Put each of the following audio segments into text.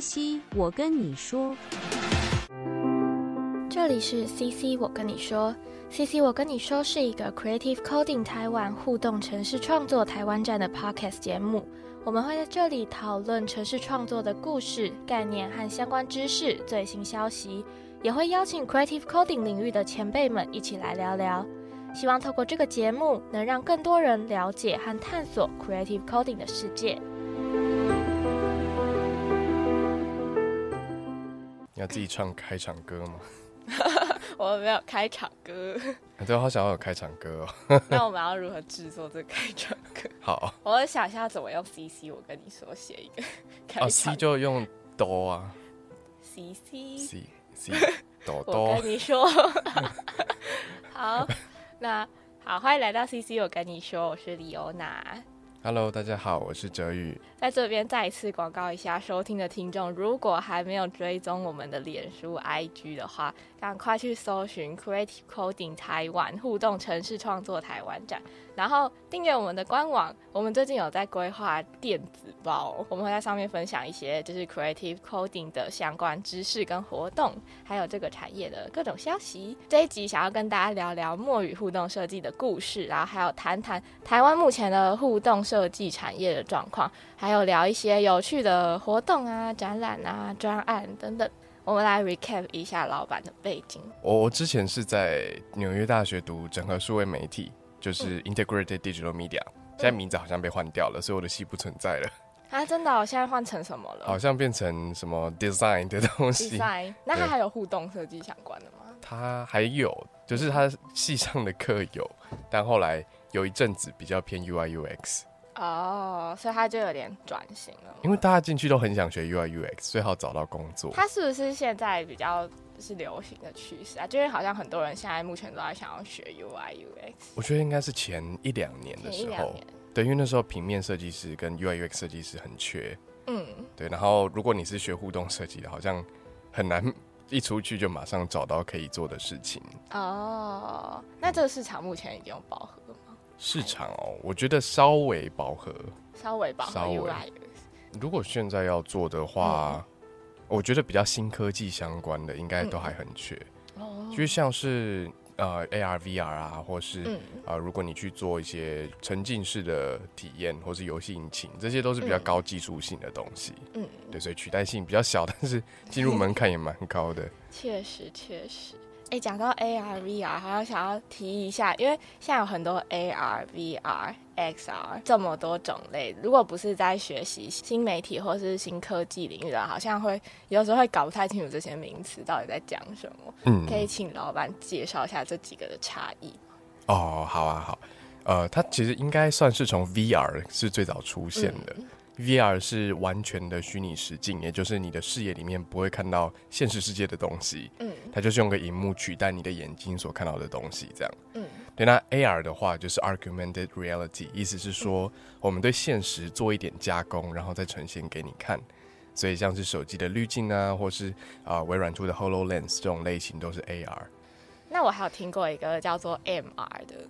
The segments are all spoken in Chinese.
CC，我跟你说，这里是 CC，我跟你说，CC，我跟你说是一个 Creative Coding 台湾互动城市创作台湾站的 Podcast 节目。我们会在这里讨论城市创作的故事、概念和相关知识、最新消息，也会邀请 Creative Coding 领域的前辈们一起来聊聊。希望透过这个节目，能让更多人了解和探索 Creative Coding 的世界。你要自己唱开场歌吗？我们没有开场歌，对，好想要有开场歌哦。那我们要如何制作这个开场歌？好，我想一下怎么用 CC。我跟你说，写一个开场。哦，C 就用哆啊。CC C C 哆哆。我跟你说，好。那好，欢迎来到 CC。我跟你说，我是李欧娜。Hello，大家好，我是哲宇。在这边再一次广告一下，收听的听众，如果还没有追踪我们的脸书 IG 的话，赶快去搜寻 Creative Coding 台湾互动城市创作台湾展，然后订阅我们的官网。我们最近有在规划电子报，我们会在上面分享一些就是 Creative Coding 的相关知识跟活动，还有这个产业的各种消息。这一集想要跟大家聊聊墨语互动设计的故事，然后还有谈谈台湾目前的互动设计产业的状况，还有聊一些有趣的活动啊、展览啊、专案等等。我们来 recap 一下老板的背景。我我之前是在纽约大学读整合数位媒体，就是 Integrated Digital Media。现在名字好像被换掉了，所以我的系不存在了。啊，真的？现在换成什么了？好像变成什么 design 的东西。design？那它还有互动设计相关的吗？它还有，就是它系上的课有，但后来有一阵子比较偏 UI UX。哦，所以他就有点转型了。因为大家进去都很想学 UI UX，最好找到工作。他是不是现在比较是流行的趋势啊？就是好像很多人现在目前都在想要学 UI UX。我觉得应该是前一两年的时候，对，因为那时候平面设计师跟 UI UX 设计师很缺。嗯，对。然后如果你是学互动设计的，好像很难一出去就马上找到可以做的事情。哦，那这个市场目前已经有饱和。市场哦，我觉得稍微饱和，稍微饱和。稍微。如果现在要做的话，我觉得比较新科技相关的，应该都还很缺。哦。就像是呃 AR VR 啊，或是啊，如果你去做一些沉浸式的体验，或是游戏引擎，这些都是比较高技术性的东西。嗯。对，所以取代性比较小，但是进入门槛也蛮高的。确实，确实。哎，讲到 AR、VR，好像想要提一下，因为现在有很多 AR、VR、XR 这么多种类，如果不是在学习新媒体或是新科技领域的，好像会有时候会搞不太清楚这些名词到底在讲什么。嗯，可以请老板介绍一下这几个的差异吗？哦，好啊，好，呃，它其实应该算是从 VR 是最早出现的。VR 是完全的虚拟实境，也就是你的视野里面不会看到现实世界的东西。嗯，它就是用个荧幕取代你的眼睛所看到的东西，这样。嗯，对。那 AR 的话就是 Augmented Reality，意思是说我们对现实做一点加工，然后再呈现给你看。所以像是手机的滤镜啊，或是啊微软出的 HoloLens 这种类型都是 AR。那我还有听过一个叫做 MR 的。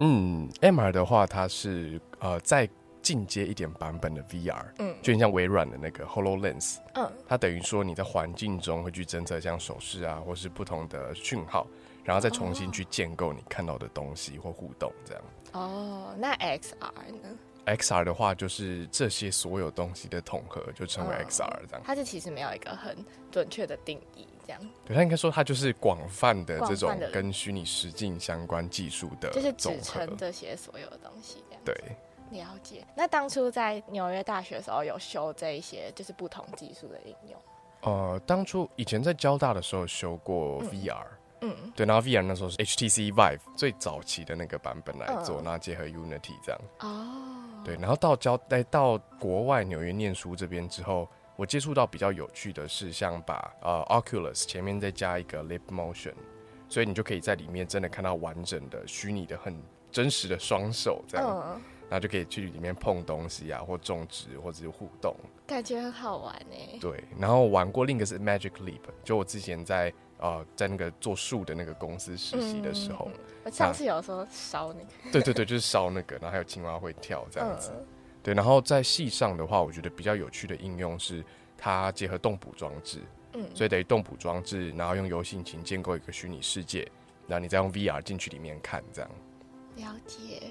嗯，MR 的话，它是呃在。进阶一点版本的 VR，嗯，就很像微软的那个 HoloLens，嗯，它等于说你在环境中会去侦测像手势啊，或是不同的讯号，然后再重新去建构你看到的东西或互动这样。哦，那 XR 呢？XR 的话就是这些所有东西的统合，就称为 XR 这样。它是其实没有一个很准确的定义，这样。对，它应该说它就是广泛的这种跟虚拟实境相关技术的，就是指称这些所有的东西这样。对。了解。那当初在纽约大学的时候，有修这一些就是不同技术的应用。呃，当初以前在交大的时候修过 VR，嗯，对，然后 VR 那时候是 HTC Vive 最早期的那个版本来做，然后结合 Unity 这样。哦。对，然后到交来到国外纽约念书这边之后，我接触到比较有趣的是，像把呃 Oculus 前面再加一个 Lip Motion，所以你就可以在里面真的看到完整的虚拟的很真实的双手这样。然后就可以去里面碰东西啊，或种植，或者是互动，感觉很好玩呢。对，然后玩过另一个是 Magic Leap，就我之前在呃在那个做树的那个公司实习的时候，我上次有时候烧那个，对对对，就是烧那个，然后还有青蛙会跳这样子。对，然后在戏上的话，我觉得比较有趣的应用是它结合动捕装置，嗯，所以等于动捕装置，然后用游戏引擎建构一个虚拟世界，然后你再用 VR 进去里面看，这样。了解。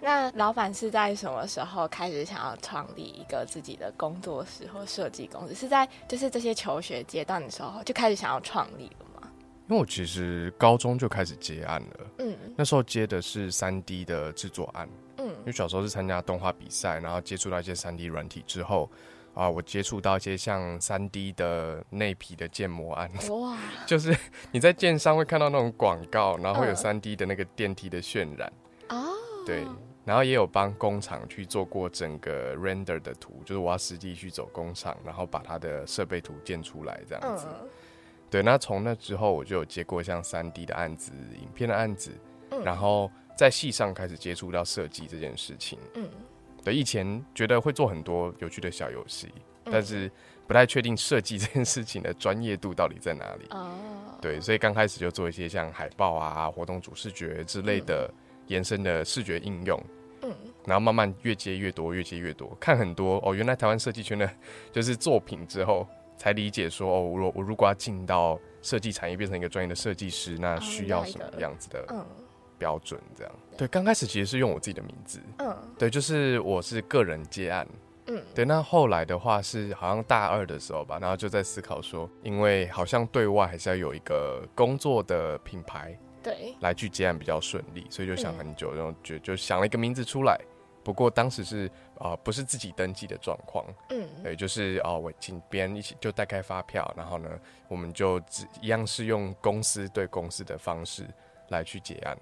那老板是在什么时候开始想要创立一个自己的工作室或设计公司？是在就是这些求学阶段的时候就开始想要创立了吗？因为我其实高中就开始接案了，嗯，那时候接的是三 D 的制作案，嗯，因为小时候是参加动画比赛，然后接触到一些三 D 软体之后，啊，我接触到一些像三 D 的内皮的建模案，哇，就是你在建商会看到那种广告，然后会有三 D 的那个电梯的渲染，哦，对。然后也有帮工厂去做过整个 render 的图，就是我要实际去走工厂，然后把它的设备图建出来这样子。对，那从那之后我就有接过像三 D 的案子、影片的案子，然后在戏上开始接触到设计这件事情。嗯，对，以前觉得会做很多有趣的小游戏，但是不太确定设计这件事情的专业度到底在哪里。哦，对，所以刚开始就做一些像海报啊、活动主视觉之类的延伸的视觉应用。嗯，然后慢慢越接越多，越接越多，看很多哦。原来台湾设计圈的，就是作品之后，才理解说哦，我我如果要进到设计产业，变成一个专业的设计师，那需要什么样子的标准？这样对。刚开始其实是用我自己的名字，嗯，对，就是我是个人接案，嗯，对。那后来的话是好像大二的时候吧，然后就在思考说，因为好像对外还是要有一个工作的品牌。对，来去接案比较顺利，所以就想很久，然后就就想了一个名字出来。不过当时是啊，不是自己登记的状况，嗯，对，就是哦，我请别人一起就代开发票，然后呢，我们就只一样是用公司对公司的方式来去结案。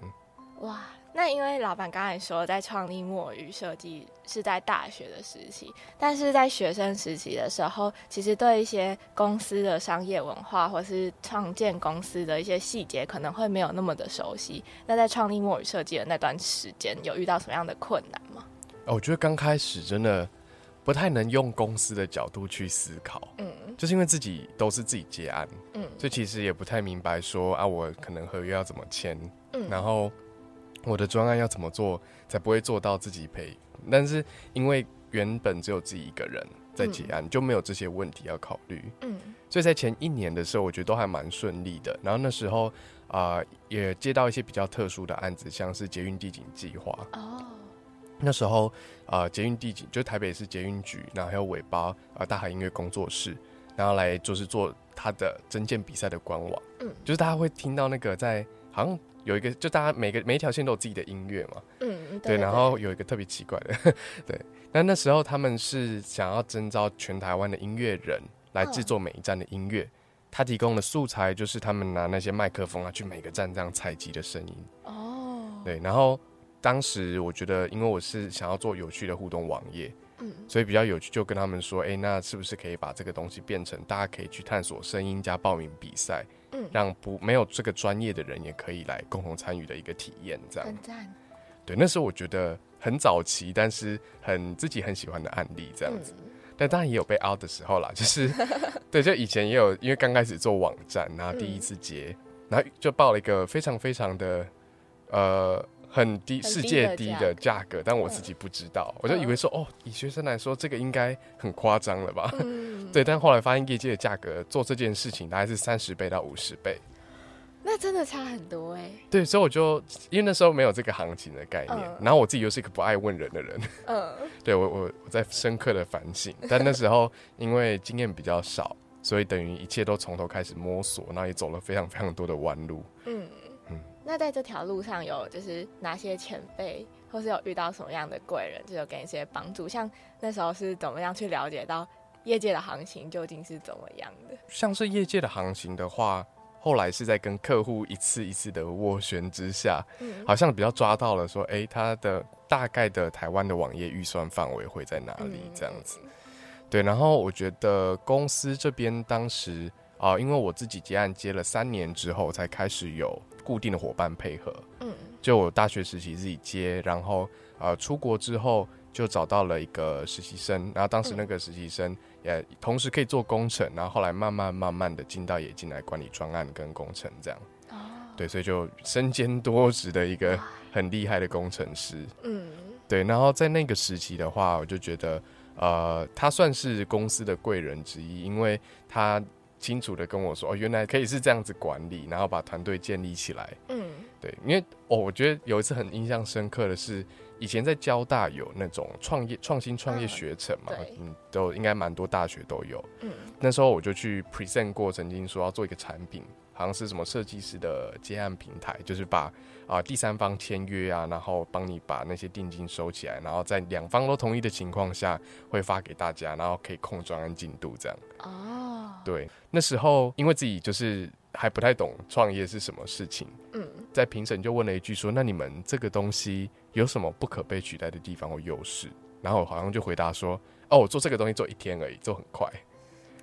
哇。那因为老板刚才说，在创立墨鱼设计是在大学的时期，但是在学生时期的时候，其实对一些公司的商业文化或是创建公司的一些细节，可能会没有那么的熟悉。那在创立墨鱼设计的那段时间，有遇到什么样的困难吗？哦，我觉得刚开始真的不太能用公司的角度去思考，嗯，就是因为自己都是自己接案，嗯，所以其实也不太明白说啊，我可能合约要怎么签，嗯，然后。我的专案要怎么做才不会做到自己赔？但是因为原本只有自己一个人在结案，就没有这些问题要考虑。嗯，所以在前一年的时候，我觉得都还蛮顺利的。然后那时候啊，也接到一些比较特殊的案子，像是捷运地景计划。哦，那时候啊，捷运地景就台北市捷运局，然后还有尾巴啊大海音乐工作室，然后来就是做他的征件比赛的官网。嗯，就是大家会听到那个在好像。有一个，就大家每个每一条线都有自己的音乐嘛，嗯，对，然后有一个特别奇怪的，对，那那时候他们是想要征召全台湾的音乐人来制作每一站的音乐，他提供的素材就是他们拿那些麦克风啊去每个站这样采集的声音，哦，对，然后当时我觉得，因为我是想要做有趣的互动网页。嗯，所以比较有趣，就跟他们说，哎，那是不是可以把这个东西变成大家可以去探索声音加报名比赛，嗯，让不没有这个专业的人也可以来共同参与的一个体验，这样。很赞。对，那时候我觉得很早期，但是很自己很喜欢的案例，这样子。但当然也有被 out 的时候啦，就是，对，就以前也有，因为刚开始做网站，然后第一次接，然后就报了一个非常非常的，呃。很低，世界低的价格，但我自己不知道，我就以为说，哦，以学生来说，这个应该很夸张了吧？对，但后来发现业界的价格做这件事情大概是三十倍到五十倍，那真的差很多哎。对，所以我就因为那时候没有这个行情的概念，然后我自己又是一个不爱问人的人，嗯，对我我我在深刻的反省，但那时候因为经验比较少，所以等于一切都从头开始摸索，然后也走了非常非常多的弯路，嗯。那在这条路上有就是哪些前辈，或是有遇到什么样的贵人，就有给一些帮助？像那时候是怎么样去了解到业界的行情究竟是怎么样的？像是业界的行情的话，后来是在跟客户一次一次的斡旋之下，好像比较抓到了说，哎，他的大概的台湾的网页预算范围会在哪里？这样子。对，然后我觉得公司这边当时啊，因为我自己接案接了三年之后，才开始有。固定的伙伴配合，嗯，就我大学实习自己接，然后呃出国之后就找到了一个实习生，然后当时那个实习生也同时可以做工程，然后后来慢慢慢慢的进到也进来管理专案跟工程这样，哦，对，所以就身兼多职的一个很厉害的工程师，嗯，对，然后在那个时期的话，我就觉得呃，他算是公司的贵人之一，因为他清楚的跟我说，哦，原来可以是这样子管理，然后把团队建立起来。嗯，对，因为哦，我觉得有一次很印象深刻的是，以前在交大有那种创业创新创业学程嘛，嗯，都应该蛮多大学都有。嗯，那时候我就去 present 过，曾经说要做一个产品。好像是什么设计师的接案平台，就是把啊第三方签约啊，然后帮你把那些定金收起来，然后在两方都同意的情况下，会发给大家，然后可以控专案进度这样。哦，对，那时候因为自己就是还不太懂创业是什么事情，嗯，在评审就问了一句说：“那你们这个东西有什么不可被取代的地方或优势？”然后好像就回答说：“哦，我做这个东西做一天而已，做很快。”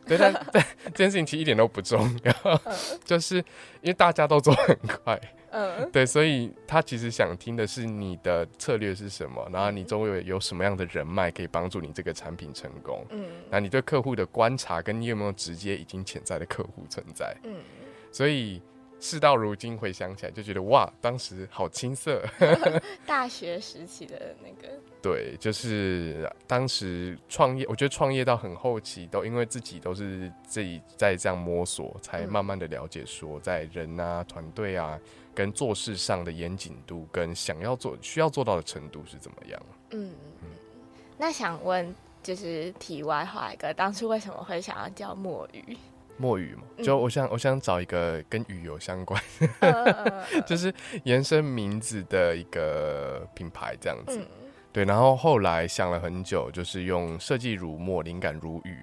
对，但但这件事情其实一点都不重要，就是因为大家都做很快，嗯，对，所以他其实想听的是你的策略是什么，然后你周围有什么样的人脉可以帮助你这个产品成功，嗯，那你对客户的观察跟你有没有直接已经潜在的客户存在，嗯，所以。事到如今回想起来，就觉得哇，当时好青涩。大学时期的那个，对，就是当时创业，我觉得创业到很后期，都因为自己都是自己在这样摸索，才慢慢的了解说，在人啊、团队啊，跟做事上的严谨度，跟想要做、需要做到的程度是怎么样。嗯嗯。那想问，就是题外话一个，当初为什么会想要叫墨鱼？墨鱼嘛，就我想，我想找一个跟鱼有相关，就是延伸名字的一个品牌这样子。对，然后后来想了很久，就是用设计如墨，灵感如雨。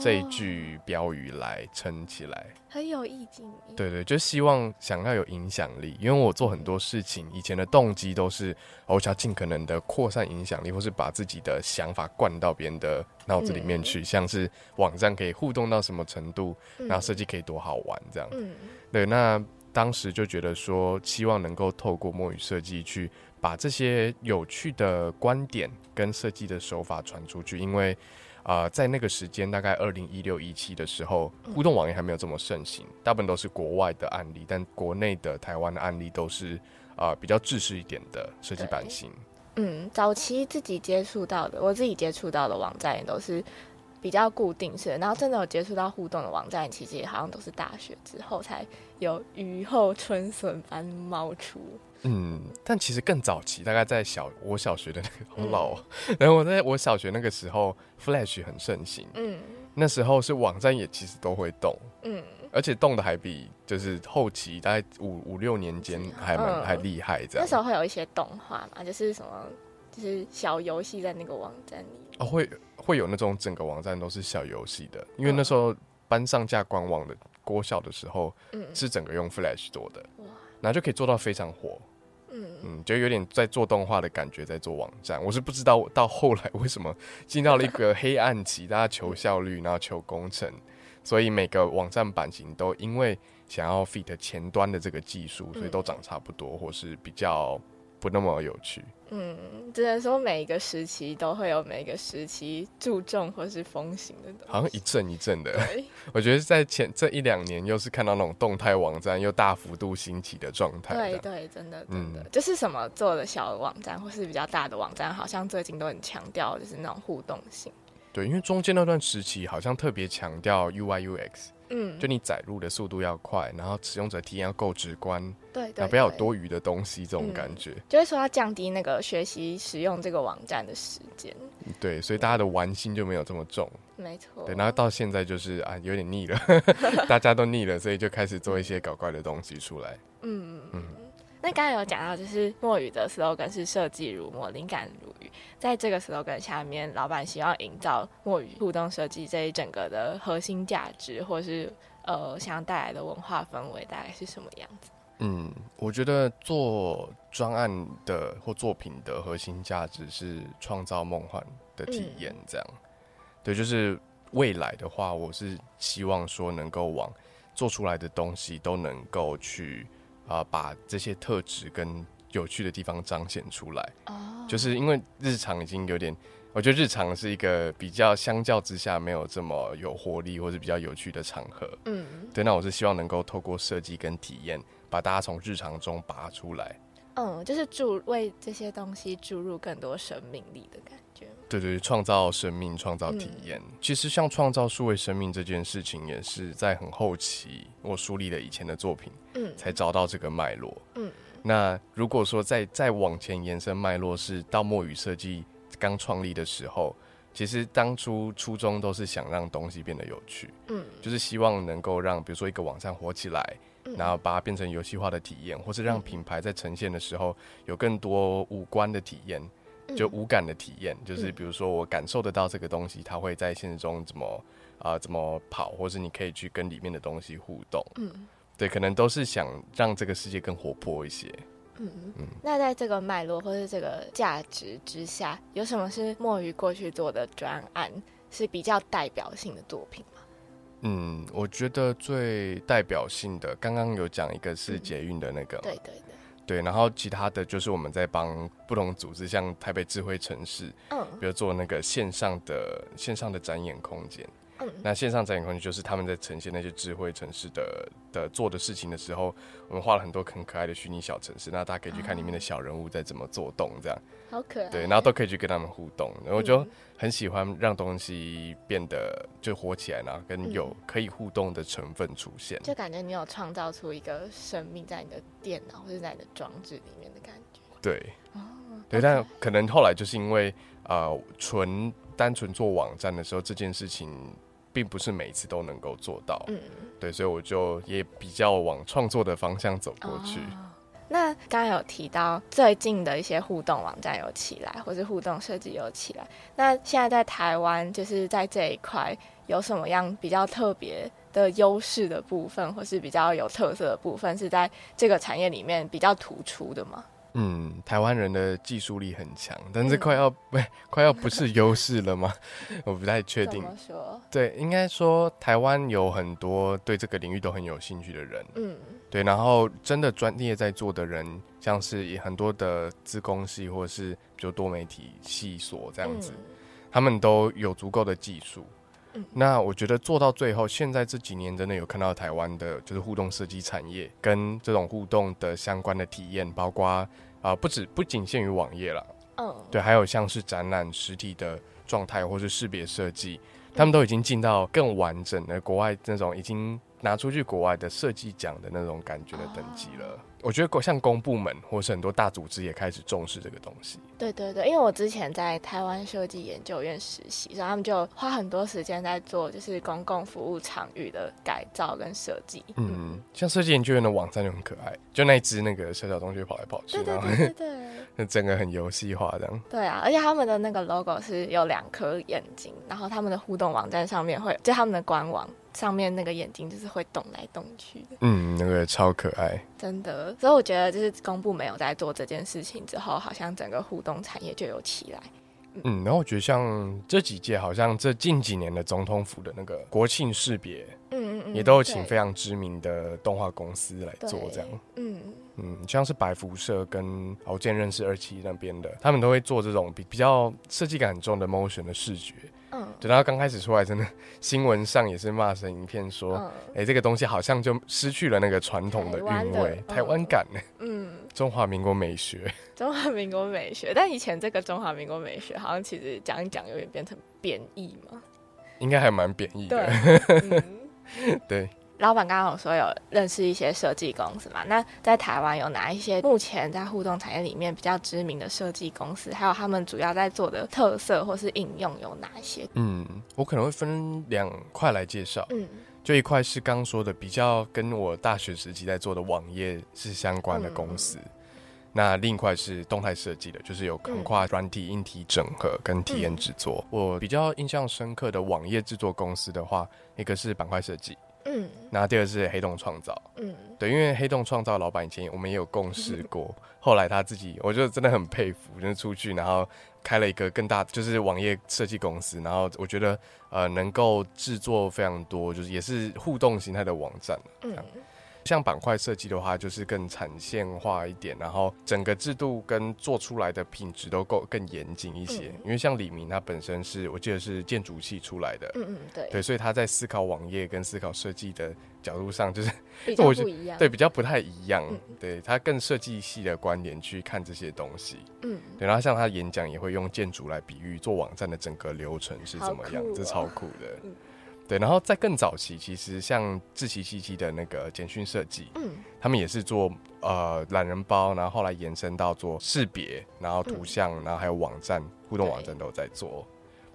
这一句标语来撑起来，很有意境。对对，就希望想要有影响力，因为我做很多事情，以前的动机都是我想尽可能的扩散影响力，或是把自己的想法灌到别人的脑子里面去，像是网站可以互动到什么程度，然后设计可以多好玩这样。嗯，对，那当时就觉得说，希望能够透过墨语设计去把这些有趣的观点跟设计的手法传出去，因为。啊，在那个时间，大概二零一六一七的时候，互动网页还没有这么盛行，大部分都是国外的案例，但国内的台湾的案例都是啊比较制式一点的设计版型。嗯，早期自己接触到的，我自己接触到的网站也都是比较固定式的，然后真的有接触到互动的网站，其实也好像都是大学之后才有雨后春笋般冒出。嗯，但其实更早期，大概在小我小学的那个好老，然后我在我小学那个时候，Flash 很盛行。嗯，那时候是网站也其实都会动。嗯，而且动的还比就是后期大概五五六年间还蛮还厉害这样。那时候会有一些动画嘛，就是什么就是小游戏在那个网站里。哦，会会有那种整个网站都是小游戏的，因为那时候班上架官网的国小的时候，嗯，是整个用 Flash 做的，哇，然后就可以做到非常火。嗯就有点在做动画的感觉，在做网站。我是不知道到后来为什么进到了一个黑暗期，大家求效率，然后求工程，所以每个网站版型都因为想要 fit 前端的这个技术，所以都长差不多，或是比较。不那么有趣。嗯，只能说每一个时期都会有每一个时期注重或是风行的好像一阵一阵的。我觉得在前这一两年，又是看到那种动态网站又大幅度兴起的状态。对对，真的真的，就是什么做的小网站或是比较大的网站，好像最近都很强调就是那种互动性。对，因为中间那段时期好像特别强调 UI UX。嗯，就你载入的速度要快，然后使用者体验要够直观，对，然后不要有多余的东西，这种感觉，就会说要降低那个学习使用这个网站的时间。对，所以大家的玩心就没有这么重，没错。对，然后到现在就是啊，有点腻了，大家都腻了，所以就开始做一些搞怪的东西出来。嗯嗯。那刚才有讲到，就是墨雨的 slogan 是设计如墨，灵感如雨。在这个 slogan 下面，老板希望营造墨雨互动设计这一整个的核心价值，或是呃想要带来的文化氛围，大概是什么样子？嗯，我觉得做专案的或作品的核心价值是创造梦幻的体验。这样，对，就是未来的话，我是希望说能够往做出来的东西都能够去。啊，把这些特质跟有趣的地方彰显出来，哦，就是因为日常已经有点，我觉得日常是一个比较相较之下没有这么有活力或者比较有趣的场合，嗯，对，那我是希望能够透过设计跟体验，把大家从日常中拔出来，嗯，就是注为这些东西注入更多生命力的感觉。对对，创造生命，创造体验。其实像创造数位生命这件事情，也是在很后期我梳理了以前的作品，嗯，才找到这个脉络。嗯，那如果说再再往前延伸脉络，是到墨语设计刚创立的时候，其实当初初衷都是想让东西变得有趣，嗯，就是希望能够让比如说一个网站火起来。然后把它变成游戏化的体验，或是让品牌在呈现的时候有更多五官的体验，就无感的体验，就是比如说我感受得到这个东西，它会在现实中怎么啊怎么跑，或是你可以去跟里面的东西互动。嗯，对，可能都是想让这个世界更活泼一些。嗯嗯。那在这个脉络或是这个价值之下，有什么是墨鱼过去做的专案是比较代表性的作品？嗯，我觉得最代表性的，刚刚有讲一个是捷运的那个，对对对，对，然后其他的就是我们在帮不同组织，像台北智慧城市，嗯，比如做那个线上的线上的展演空间。那线上展演空间就是他们在呈现那些智慧城市的的做的事情的时候，我们画了很多很可爱的虚拟小城市，那大家可以去看里面的小人物在怎么做动，这样。好可爱。对，然后都可以去跟他们互动，然后就很喜欢让东西变得就活起来，然后跟有可以互动的成分出现，就感觉你有创造出一个生命在你的电脑或者在你的装置里面的感觉。对，哦，对，但可能后来就是因为呃，纯单纯做网站的时候，这件事情。并不是每次都能够做到，嗯，对，所以我就也比较往创作的方向走过去。那刚刚有提到最近的一些互动网站有起来，或是互动设计有起来。那现在在台湾，就是在这一块有什么样比较特别的优势的部分，或是比较有特色的部分，是在这个产业里面比较突出的吗？嗯，台湾人的技术力很强，但是快要不 快要不是优势了吗？我不太确定。说？对，应该说台湾有很多对这个领域都很有兴趣的人。嗯，对，然后真的专业在做的人，像是很多的自工系或者是比如多媒体系所这样子，他们都有足够的技术。那我觉得做到最后，现在这几年真的有看到台湾的，就是互动设计产业跟这种互动的相关的体验，包括啊，不止不仅限于网页了，嗯，对，还有像是展览实体的状态或是识别设计，他们都已经进到更完整的国外那种已经拿出去国外的设计奖的那种感觉的等级了。我觉得像公部门或是很多大组织也开始重视这个东西。对对对，因为我之前在台湾设计研究院实习，然后他们就花很多时间在做就是公共服务场域的改造跟设计。嗯，像设计研究院的网站就很可爱，就那只那个小小东西跑来跑去，对对对，那整个很游戏化这样。对啊，而且他们的那个 logo 是有两颗眼睛，然后他们的互动网站上面会就他们的官网。上面那个眼睛就是会动来动去的，嗯，那个超可爱，真的。所以我觉得，就是公布没有在做这件事情之后，好像整个互动产业就有起来。嗯，然后我觉得像这几届，好像这近几年的总统府的那个国庆识别，嗯嗯嗯，也都有请非常知名的动画公司来做这样。嗯嗯，像是白辐射跟我见认识二期那边的，他们都会做这种比比较设计感很重的 motion 的视觉。嗯等到刚开始出来，真的新闻上也是骂声一片，说，哎，这个东西好像就失去了那个传统的韵味，台湾感呢。嗯，中华民国美学，中华民国美学，但以前这个中华民国美学，好像其实讲一讲，有点变成贬义嘛。应该还蛮贬义的。对。老板刚刚有说有认识一些设计公司嘛？那在台湾有哪一些目前在互动产业里面比较知名的设计公司？还有他们主要在做的特色或是应用有哪些？嗯，我可能会分两块来介绍。嗯，就一块是刚刚说的比较跟我大学时期在做的网页是相关的公司，那另一块是动态设计的，就是有横跨软体、硬体整合跟体验制作。我比较印象深刻的网页制作公司的话，一个是板块设计。嗯，然后第二是黑洞创造，嗯，对，因为黑洞创造老板以前我们也有共事过，后来他自己，我就真的很佩服，就是出去然后开了一个更大，就是网页设计公司，然后我觉得呃能够制作非常多，就是也是互动形态的网站，嗯，像板块设计的话，就是更产线化一点，然后整个制度跟做出来的品质都够更严谨一些。因为像李明他本身是我记得是建筑系出来的，嗯嗯对对，所以他在思考网页跟思考设计的角度上，就是比较不一样，对比较不太一样。对他更设计系的观点去看这些东西，嗯，对。然后像他演讲也会用建筑来比喻做网站的整个流程是怎么样，这超酷的。对，然后在更早期，其实像智奇七七的那个简讯设计，嗯，他们也是做呃懒人包，然后后来延伸到做识别，然后图像，然后还有网站互动网站都在做。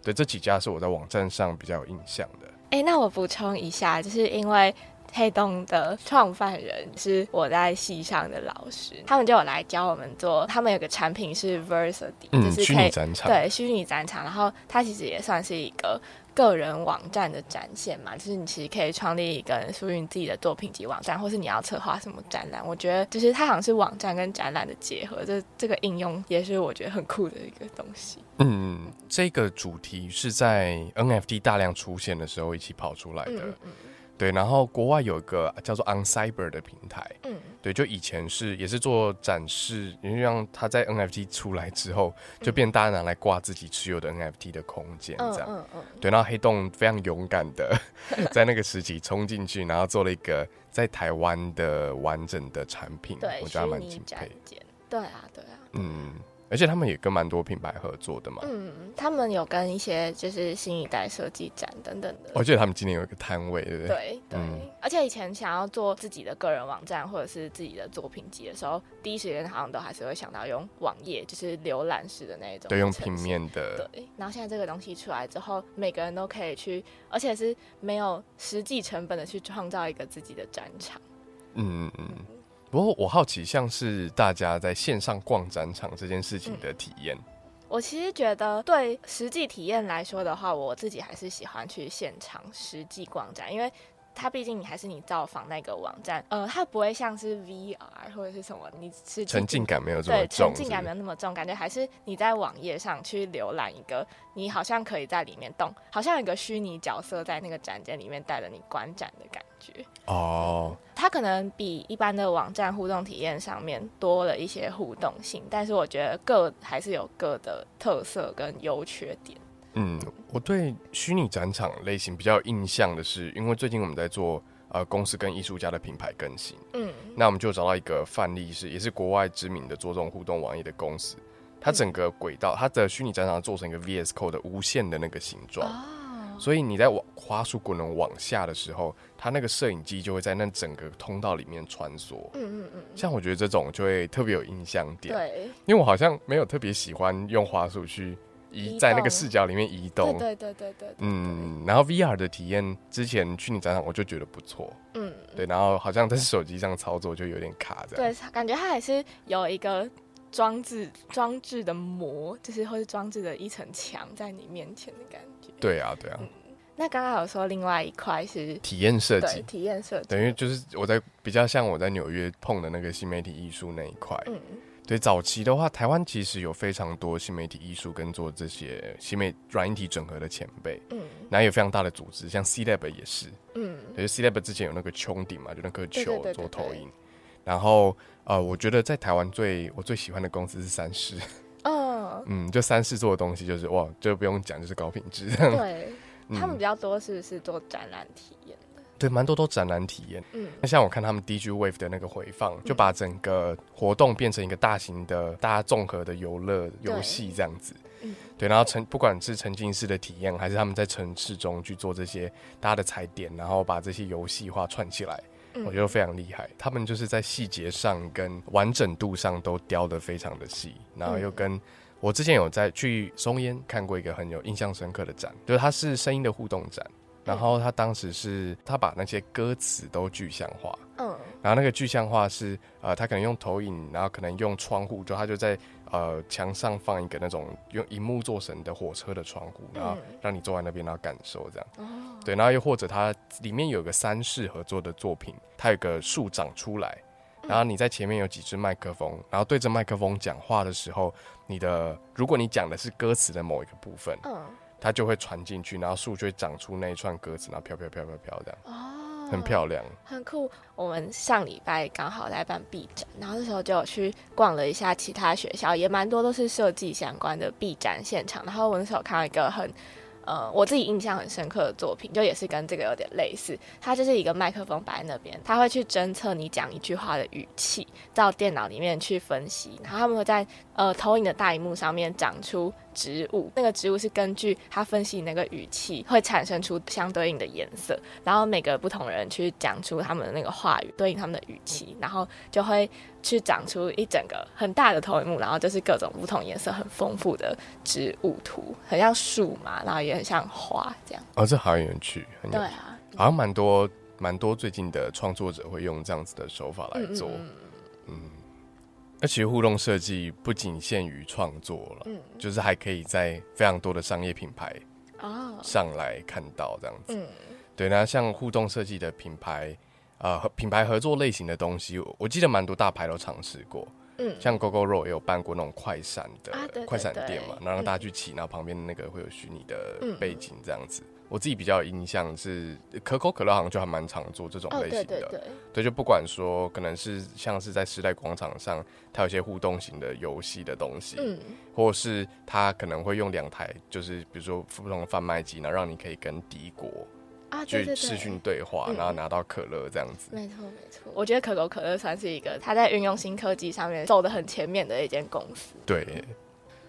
对，这几家是我在网站上比较有印象的。哎，那我补充一下，就是因为黑洞的创办人是我在系上的老师，他们就有来教我们做。他们有个产品是 Versity，就是虚拟展场，对，虚拟展场。然后它其实也算是一个。个人网站的展现嘛，就是你其实可以创立一个属于你自己的作品集网站，或是你要策划什么展览。我觉得就是它好像是网站跟展览的结合，这这个应用也是我觉得很酷的一个东西。嗯，这个主题是在 NFT 大量出现的时候一起跑出来的。对，然后国外有一个叫做 OnCyber 的平台，嗯，对，就以前是也是做展示，因为让它在 NFT 出来之后，就变大家拿来挂自己持有的 NFT 的空间，这样，嗯嗯，对，然后黑洞非常勇敢的 在那个时期冲进去，然后做了一个在台湾的完整的产品，对，我觉得蛮敬佩，对啊，对啊，嗯。而且他们也跟蛮多品牌合作的嘛。嗯，他们有跟一些就是新一代设计展等等的。我记得他们今年有一个摊位，对不对？对对。而且以前想要做自己的个人网站或者是自己的作品集的时候，第一时间好像都还是会想到用网页，就是浏览式的那种。对，用平面的。对。然后现在这个东西出来之后，每个人都可以去，而且是没有实际成本的去创造一个自己的展场。嗯嗯。不过我好奇，像是大家在线上逛展场这件事情的体验，我其实觉得对实际体验来说的话，我自己还是喜欢去现场实际逛展，因为。它毕竟你还是你造访那个网站，呃，它不会像是 VR 或者是什么，你是沉浸感没有这么重，沉浸感没有那么重，感觉还是你在网页上去浏览一个，你好像可以在里面动，好像有个虚拟角色在那个展间里面带着你观展的感觉。哦，它可能比一般的网站互动体验上面多了一些互动性，但是我觉得各还是有各的特色跟优缺点。嗯，我对虚拟展场类型比较有印象的是，因为最近我们在做呃公司跟艺术家的品牌更新，嗯，那我们就找到一个范例是，也是国外知名的做这种互动网页的公司，它整个轨道，它的虚拟展场做成一个 VS Code 的无限的那个形状，所以你在往花束滚轮往下的时候，它那个摄影机就会在那整个通道里面穿梭，嗯嗯嗯，像我觉得这种就会特别有印象点，对，因为我好像没有特别喜欢用花束去。移在那个视角里面移动，对对对对对，嗯，然后 VR 的体验之前去你展场我就觉得不错，嗯，对，然后好像在手机上操作就有点卡，这样，对，感觉它还是有一个装置装置的膜，就是或是装置的一层墙在你面前的感觉，对啊对啊，那刚刚有说另外一块是体验设计，体验设计，等于就是我在比较像我在纽约碰的那个新媒体艺术那一块，嗯。对早期的话，台湾其实有非常多新媒体艺术跟做这些新媒软硬体整合的前辈，嗯，然后有非常大的组织，像 C Lab 也是，嗯，对，C Lab 之前有那个穹顶嘛，就那颗球做投影，然后呃，我觉得在台湾最我最喜欢的公司是三世，嗯，嗯，就三世做的东西就是哇，就不用讲，就是高品质，对他们比较多是不是做展览体验？对，蛮多都展览体验。嗯，那像我看他们 DG Wave 的那个回放，就把整个活动变成一个大型的、大家综合的游乐游戏这样子。嗯，对，然后沉不管是沉浸式的体验，还是他们在城市中去做这些大家的踩点，然后把这些游戏化串起来，我觉得非常厉害。他们就是在细节上跟完整度上都雕得非常的细，然后又跟我之前有在去松烟看过一个很有印象深刻的展，就是它是声音的互动展。然后他当时是，他把那些歌词都具象化，嗯，然后那个具象化是，呃，他可能用投影，然后可能用窗户，就他就在呃墙上放一个那种用荧幕做成的火车的窗户，然后让你坐在那边，然后感受这样，哦，对，然后又或者他里面有个三世合作的作品，它有个树长出来，然后你在前面有几支麦克风，然后对着麦克风讲话的时候，你的如果你讲的是歌词的某一个部分，嗯。它就会传进去，然后树就会长出那一串鸽子，然后飘飘飘飘飘这样。哦，很漂亮，很酷。我们上礼拜刚好在办 B 展，然后那时候就有去逛了一下其他学校，也蛮多都是设计相关的 B 展现场。然后我那时候看到一个很。呃，我自己印象很深刻的作品，就也是跟这个有点类似。它就是一个麦克风摆在那边，它会去侦测你讲一句话的语气，到电脑里面去分析，然后他们会在呃投影的大荧幕上面长出。植物那个植物是根据他分析那个语气，会产生出相对应的颜色，然后每个不同人去讲出他们的那个话语，对应他们的语气，然后就会去长出一整个很大的投影幕，然后就是各种不同颜色很丰富的植物图，很像树嘛，然后也很像花这样。哦，这好有趣，对啊，好像蛮多蛮多最近的创作者会用这样子的手法来做，嗯。而且互动设计不仅限于创作了，嗯，就是还可以在非常多的商业品牌哦。上来看到这样子，嗯，对。那像互动设计的品牌，呃，品牌合作类型的东西，我记得蛮多大牌都尝试过，嗯，像 GoGo Road 也有办过那种快闪的快闪店嘛，然后让大家去骑，然后旁边的那个会有虚拟的背景这样子。我自己比较有印象是可口可乐，好像就还蛮常做这种类型的。对，就不管说可能是像是在时代广场上，它有些互动型的游戏的东西，嗯，或是它可能会用两台，就是比如说不同的贩卖机，然后让你可以跟敌国啊去视讯对话，然后拿到可乐这样子。没错没错，我觉得可口可乐算是一个它在运用新科技上面走的很前面的一间公司。对。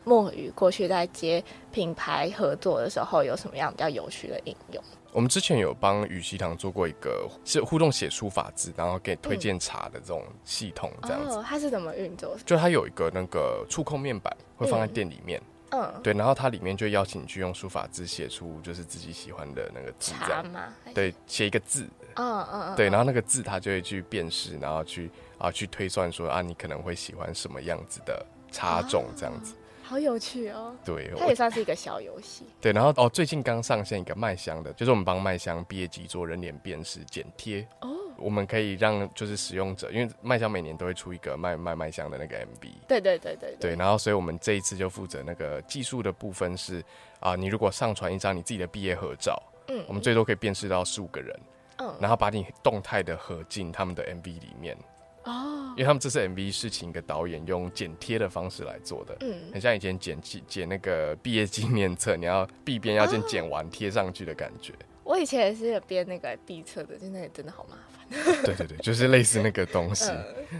墨鱼过去在接品牌合作的时候，有什么样比较有趣的应用？我们之前有帮雨溪堂做过一个是互动写书法字，然后给推荐茶的这种系统，这样子。它是怎么运作？就它有一个那个触控面板，会放在店里面。嗯，对，然后它里面就邀请你去用书法字写出就是自己喜欢的那个字，这样吗？对，写一个字。嗯嗯。对，然后那个字它就会去辨识，然后去啊去推算说啊，你可能会喜欢什么样子的茶种，这样子。好有趣哦！对，它也算是一个小游戏。对，然后哦，最近刚上线一个麦香的，就是我们帮麦香毕业季做人脸辨识剪贴哦。我们可以让就是使用者，因为麦香每年都会出一个卖卖麦香的那个 MV。对对对对对。然后，所以我们这一次就负责那个技术的部分是啊，你如果上传一张你自己的毕业合照，嗯，我们最多可以辨识到十五个人，嗯，然后把你动态的合进他们的 MV 里面。哦，因为他们这次 MV 是请一个导演用剪贴的方式来做的，嗯，很像以前剪辑剪那个毕业纪念册，你要毕边要先剪完贴上去的感觉。我以前也是有编那个毕册的，真的真的好麻烦。对对对，就是类似那个东西，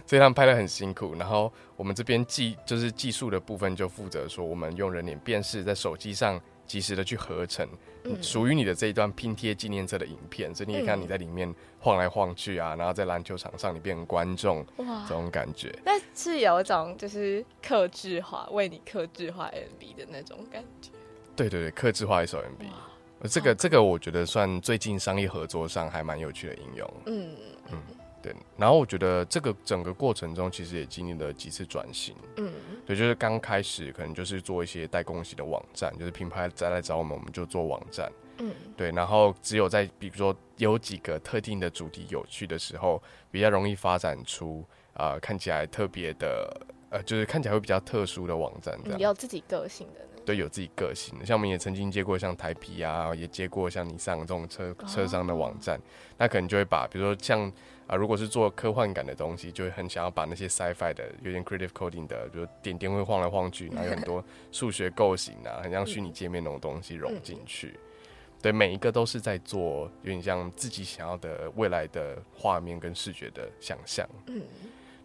所以他们拍的很辛苦。然后我们这边技就是技术的部分就负责说，我们用人脸辨识在手机上。及时的去合成属于你的这一段拼贴纪念册的影片，所以你可以看你在里面晃来晃去啊，然后在篮球场上你变成观众，哇，这种感觉。但是有一种就是克制化，为你克制化 MV 的那种感觉。对对对，克制化一首 MV，这个这个我觉得算最近商业合作上还蛮有趣的应用。嗯嗯。对，然后我觉得这个整个过程中，其实也经历了几次转型。嗯，对，就是刚开始可能就是做一些代工型的网站，就是品牌再来找我们，我们就做网站。嗯，对，然后只有在比如说有几个特定的主题有趣的时候，比较容易发展出啊看起来特别的，呃，就是看起来会比较特殊的网站，这样有自己个性的。对，有自己个性的，像我们也曾经接过像台皮啊，也接过像你上这种车车商的网站，那可能就会把，比如说像啊，如果是做科幻感的东西，就会很想要把那些 sci-fi 的有点 creative coding 的，比如点点会晃来晃去，然后有很多 数学构型啊，很像虚拟界面那种东西融进去。对，每一个都是在做有点像自己想要的未来的画面跟视觉的想象。嗯，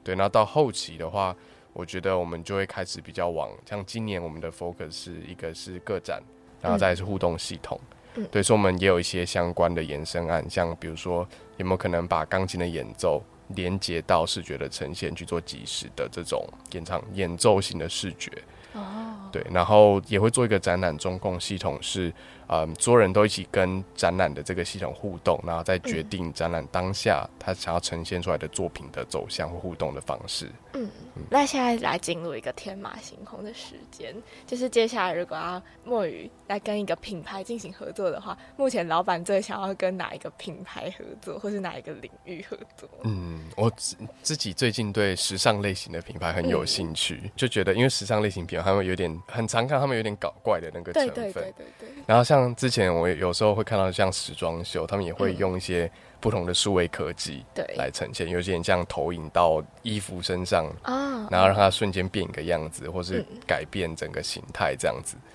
对，然后到后期的话。我觉得我们就会开始比较往像今年我们的 focus 是一个是个展，然后再是互动系统。嗯，对，所以我们也有一些相关的延伸案，像比如说有没有可能把钢琴的演奏连接到视觉的呈现去做即时的这种演唱演奏型的视觉。哦，对，然后也会做一个展览中控系统是。嗯，所有人都一起跟展览的这个系统互动，然后再决定展览当下他想要呈现出来的作品的走向或互动的方式。嗯，那现在来进入一个天马行空的时间，就是接下来如果要墨鱼来跟一个品牌进行合作的话，目前老板最想要跟哪一个品牌合作，或是哪一个领域合作？嗯，我自自己最近对时尚类型的品牌很有兴趣，就觉得因为时尚类型品牌他们有点很常看，他们有点搞怪的那个成分。对对对对对。然后像之前我有时候会看到像时装秀，他们也会用一些不同的数位科技对来呈现，有些人像投影到衣服身上啊，然后让它瞬间变一个样子，或是改变整个形态这样子。嗯，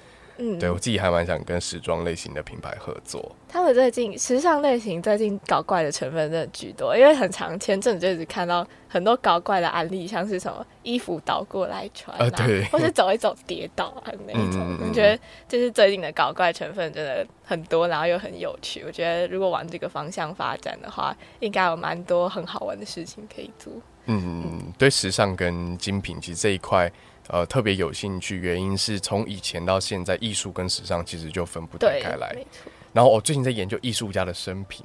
对我自己还蛮想跟时装类型的品牌合作。他们最近时尚类型最近搞怪的成分真的居多，因为很长前阵子就一直看到很多搞怪的案例，像是什么衣服倒过来穿啊，对，或是走一走跌倒啊那种。我觉得就是最近的搞怪成分真的很多，然后又很有趣。我觉得如果往这个方向发展的话，应该有蛮多很好玩的事情可以做。嗯，对时尚跟精品其实这一块。呃，特别有兴趣，原因是从以前到现在，艺术跟时尚其实就分不开开来。然后我最近在研究艺术家的生平。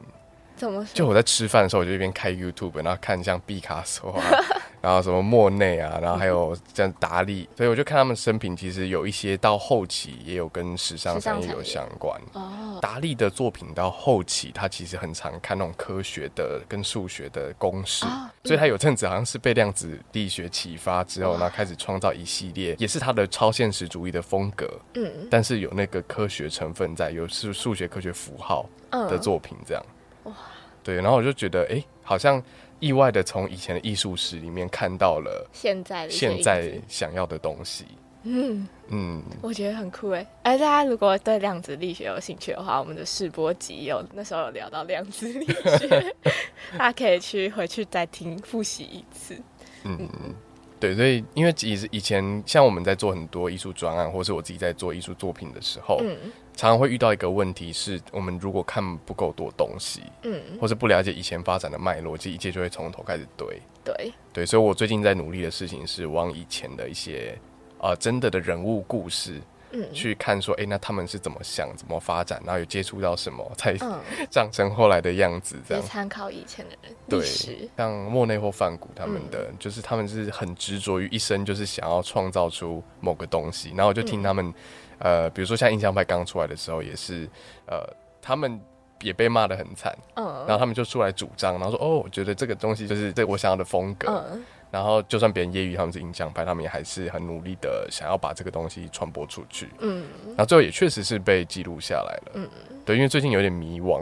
怎么？就我在吃饭的时候，我就一边开 YouTube，然后看像毕卡索啊。然后什么莫内啊，然后还有像达利，所以我就看他们生平，其实有一些到后期也有跟时尚产业有相关。哦，达利的作品到后期，他其实很常看那种科学的跟数学的公式，所以他有阵子好像是被量子力学启发之后，然后开始创造一系列，也是他的超现实主义的风格。嗯，但是有那个科学成分在，有是数学科学符号的作品这样。哇，对，然后我就觉得，哎，好像。意外的从以前的艺术史里面看到了现在现在想要的东西。嗯嗯，我觉得很酷哎！哎，大家如果对量子力学有兴趣的话，我们的试播集有那时候有聊到量子力学，大家可以去回去再听复习一次。嗯嗯，对，所以因为以以前像我们在做很多艺术专案，或是我自己在做艺术作品的时候。常常会遇到一个问题，是我们如果看不够多东西，嗯，或是不了解以前发展的脉络，其实一切就会从头开始堆。对对，所以我最近在努力的事情是往以前的一些啊真的的人物故事，嗯，去看说，哎，那他们是怎么想、怎么发展，然后有接触到什么，才 长成后来的样子，这样。参考以前的人，对，像莫内或梵谷他们的，就是他们是很执着于一生，就是想要创造出某个东西，然后我就听他们。呃，比如说像印象派刚出来的时候，也是，呃，他们也被骂的很惨，嗯，然后他们就出来主张，然后说，哦，我觉得这个东西就是这我想要的风格，嗯，然后就算别人揶揄他们是印象派，他们也还是很努力的想要把这个东西传播出去，嗯，然后最后也确实是被记录下来了，嗯，对，因为最近有点迷惘，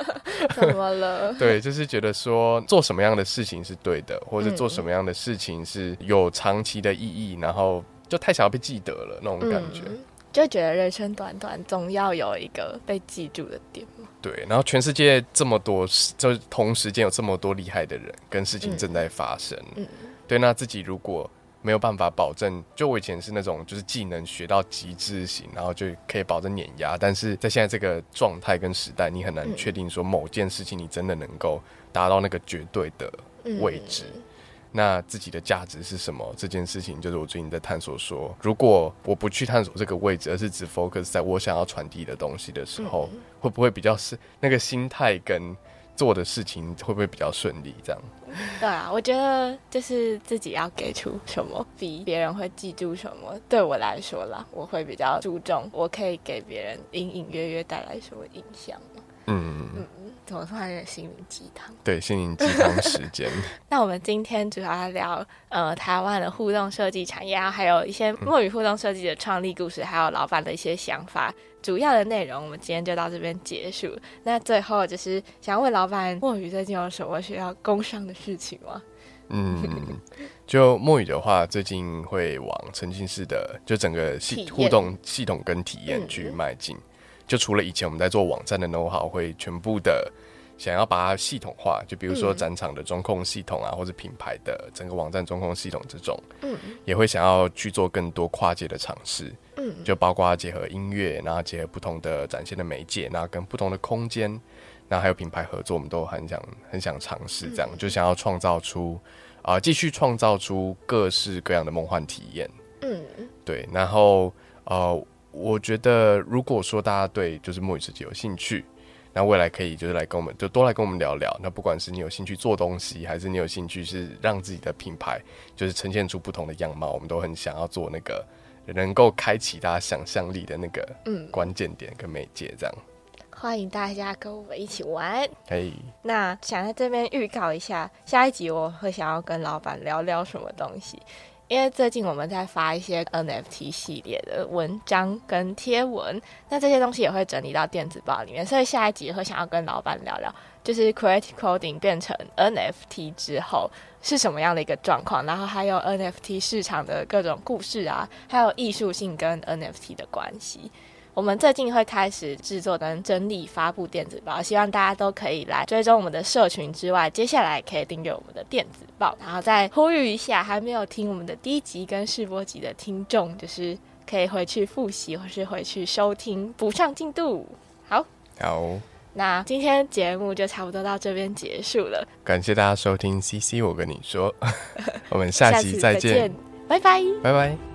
怎么了？对，就是觉得说做什么样的事情是对的，或者做什么样的事情是有长期的意义，然后就太想要被记得了那种感觉。就觉得人生短短，总要有一个被记住的点嘛。对，然后全世界这么多，就同时间有这么多厉害的人跟事情正在发生。嗯，对，那自己如果没有办法保证，就我以前是那种就是技能学到极致型，然后就可以保证碾压，但是在现在这个状态跟时代，你很难确定说某件事情你真的能够达到那个绝对的位置。那自己的价值是什么？这件事情就是我最近在探索。说如果我不去探索这个位置，而是只 focus 在我想要传递的东西的时候，会不会比较是那个心态跟做的事情会不会比较顺利？这样？对啊，我觉得就是自己要给出什么，比别人会记住什么。对我来说啦，我会比较注重我可以给别人隐隐约约带来什么影响。嗯嗯。怎么突然有点心灵鸡汤？对，心灵鸡汤时间。那我们今天主要聊呃台湾的互动设计产业，还有一些墨语互动设计的创立故事，还有老板的一些想法。主要的内容我们今天就到这边结束。那最后就是想问老板，墨语最近有什么需要工商的事情吗？嗯，就墨语的话，最近会往沉浸式的就整个系互动系统跟体验去迈进。就除了以前我们在做网站的 know how，会全部的想要把它系统化，就比如说展场的中控系统啊，或者品牌的整个网站中控系统这种，嗯，也会想要去做更多跨界的尝试，嗯，就包括结合音乐，然后结合不同的展现的媒介，然后跟不同的空间，然后还有品牌合作，我们都很想很想尝试，这样就想要创造出啊，继续创造出各式各样的梦幻体验，嗯，对，然后呃。我觉得，如果说大家对就是墨鱼设计有兴趣，那未来可以就是来跟我们，就多来跟我们聊聊。那不管是你有兴趣做东西，还是你有兴趣是让自己的品牌就是呈现出不同的样貌，我们都很想要做那个能够开启大家想象力的那个嗯关键点跟媒介，这样。欢迎大家跟我们一起玩。嘿，那想在这边预告一下，下一集我会想要跟老板聊聊什么东西。因为最近我们在发一些 NFT 系列的文章跟贴文，那这些东西也会整理到电子报里面，所以下一集会想要跟老板聊聊，就是 Creative Coding 变成 NFT 之后是什么样的一个状况，然后还有 NFT 市场的各种故事啊，还有艺术性跟 NFT 的关系。我们最近会开始制作跟整理发布电子报，希望大家都可以来追踪我们的社群之外，接下来可以订阅我们的电子报，然后再呼吁一下还没有听我们的第一集跟试播集的听众，就是可以回去复习或是回去收听补上进度。好，好，那今天节目就差不多到这边结束了，感谢大家收听 CC，我跟你说，我们下期再见，拜拜，拜拜。